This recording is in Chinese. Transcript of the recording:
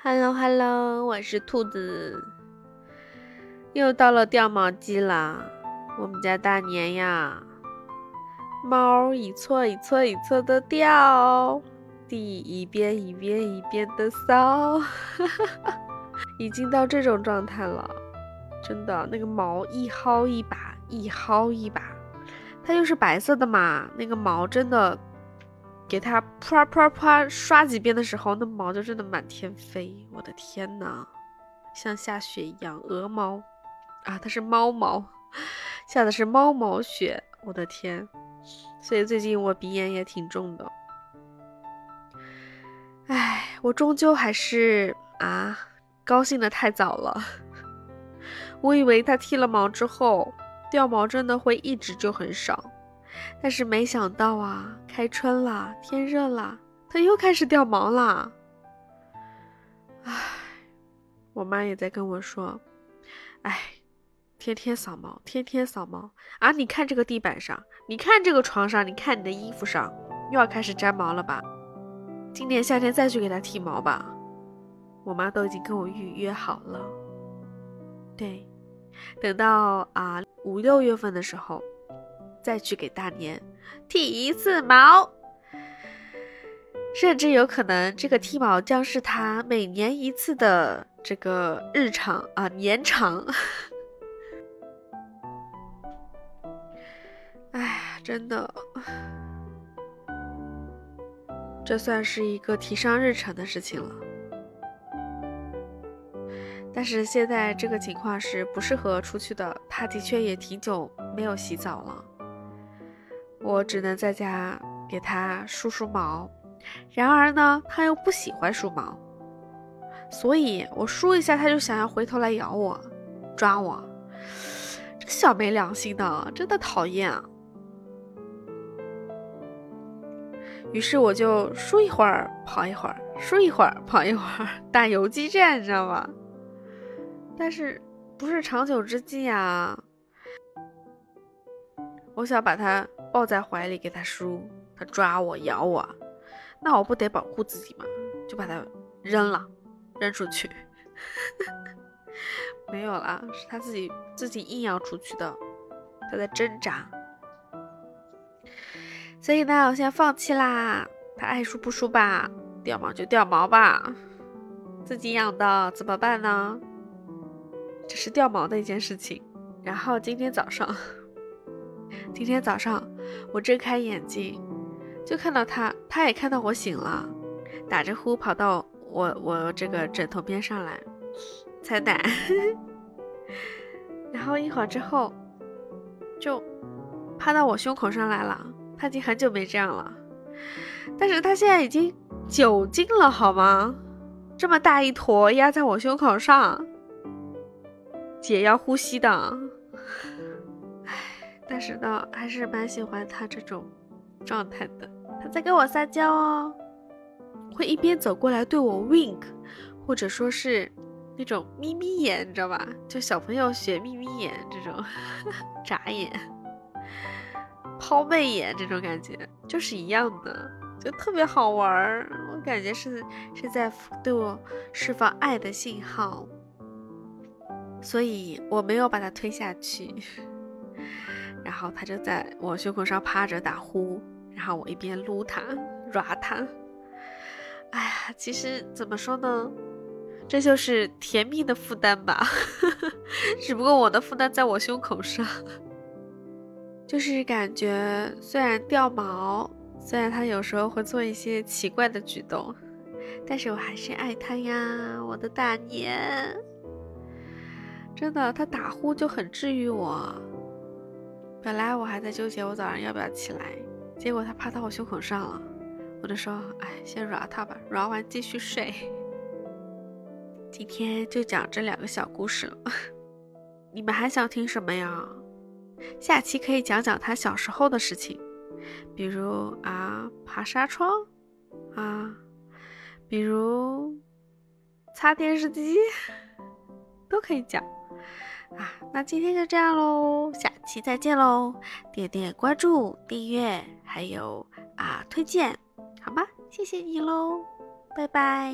Hello Hello，我是兔子，又到了掉毛季啦。我们家大年呀，毛一撮一撮一撮的掉，地一遍一遍一遍的扫，已经到这种状态了。真的，那个毛一薅一把，一薅一把，它又是白色的嘛，那个毛真的。给它啪啪啪刷几遍的时候，那毛就真的满天飞。我的天呐，像下雪一样。鹅毛啊，它是猫毛，下的是猫毛雪。我的天，所以最近我鼻炎也挺重的。唉，我终究还是啊，高兴的太早了。我以为它剃了毛之后，掉毛真的会一直就很少。但是没想到啊，开春了，天热了，它又开始掉毛了。唉，我妈也在跟我说，唉，天天扫毛，天天扫毛啊！你看这个地板上，你看这个床上，你看你的衣服上，又要开始粘毛了吧？今年夏天再去给它剃毛吧。我妈都已经跟我预约好了。对，等到啊五六月份的时候。再去给大年剃一次毛，甚至有可能这个剃毛将是他每年一次的这个日常啊年长。哎，真的，这算是一个提上日程的事情了。但是现在这个情况是不适合出去的，他的确也挺久没有洗澡了。我只能在家给它梳梳毛，然而呢，它又不喜欢梳毛，所以我梳一下，它就想要回头来咬我、抓我，这小没良心的，真的讨厌啊。于是我就梳一会儿，跑一会儿，梳一会儿，跑一会儿，打游击战，你知道吗？但是不是长久之计啊？我想把它。抱在怀里给他梳，他抓我咬我，那我不得保护自己吗？就把它扔了，扔出去。没有啦，是他自己自己硬要出去的，他在挣扎。所以呢，我现在放弃啦，他爱梳不梳吧，掉毛就掉毛吧，自己养的怎么办呢？这是掉毛的一件事情。然后今天早上。今天早上，我睁开眼睛，就看到他，他也看到我醒了，打着呼跑到我我这个枕头边上来采奶，然后一会儿之后，就趴到我胸口上来了。他已经很久没这样了，但是他现在已经九斤了，好吗？这么大一坨压在我胸口上，姐要呼吸的。但是呢，还是蛮喜欢他这种状态的。他在跟我撒娇哦，会一边走过来对我 wink，或者说是那种眯眯眼，你知道吧？就小朋友学眯眯眼这种 眨眼、抛媚眼这种感觉，就是一样的，就特别好玩儿。我感觉是是在对我释放爱的信号，所以我没有把他推下去。然后他就在我胸口上趴着打呼，然后我一边撸他、抓他。哎呀，其实怎么说呢，这就是甜蜜的负担吧。只不过我的负担在我胸口上，就是感觉虽然掉毛，虽然他有时候会做一些奇怪的举动，但是我还是爱他呀，我的大年。真的，他打呼就很治愈我。本来我还在纠结我早上要不要起来，结果他趴到我胸口上了，我就说：“哎，先揉他吧，揉完继续睡。”今天就讲这两个小故事了，你们还想听什么呀？下期可以讲讲他小时候的事情，比如啊爬纱窗啊，比如擦电视机，都可以讲。啊，那今天就这样喽，下期再见喽！点点关注、订阅，还有啊推荐，好吗？谢谢你喽，拜拜。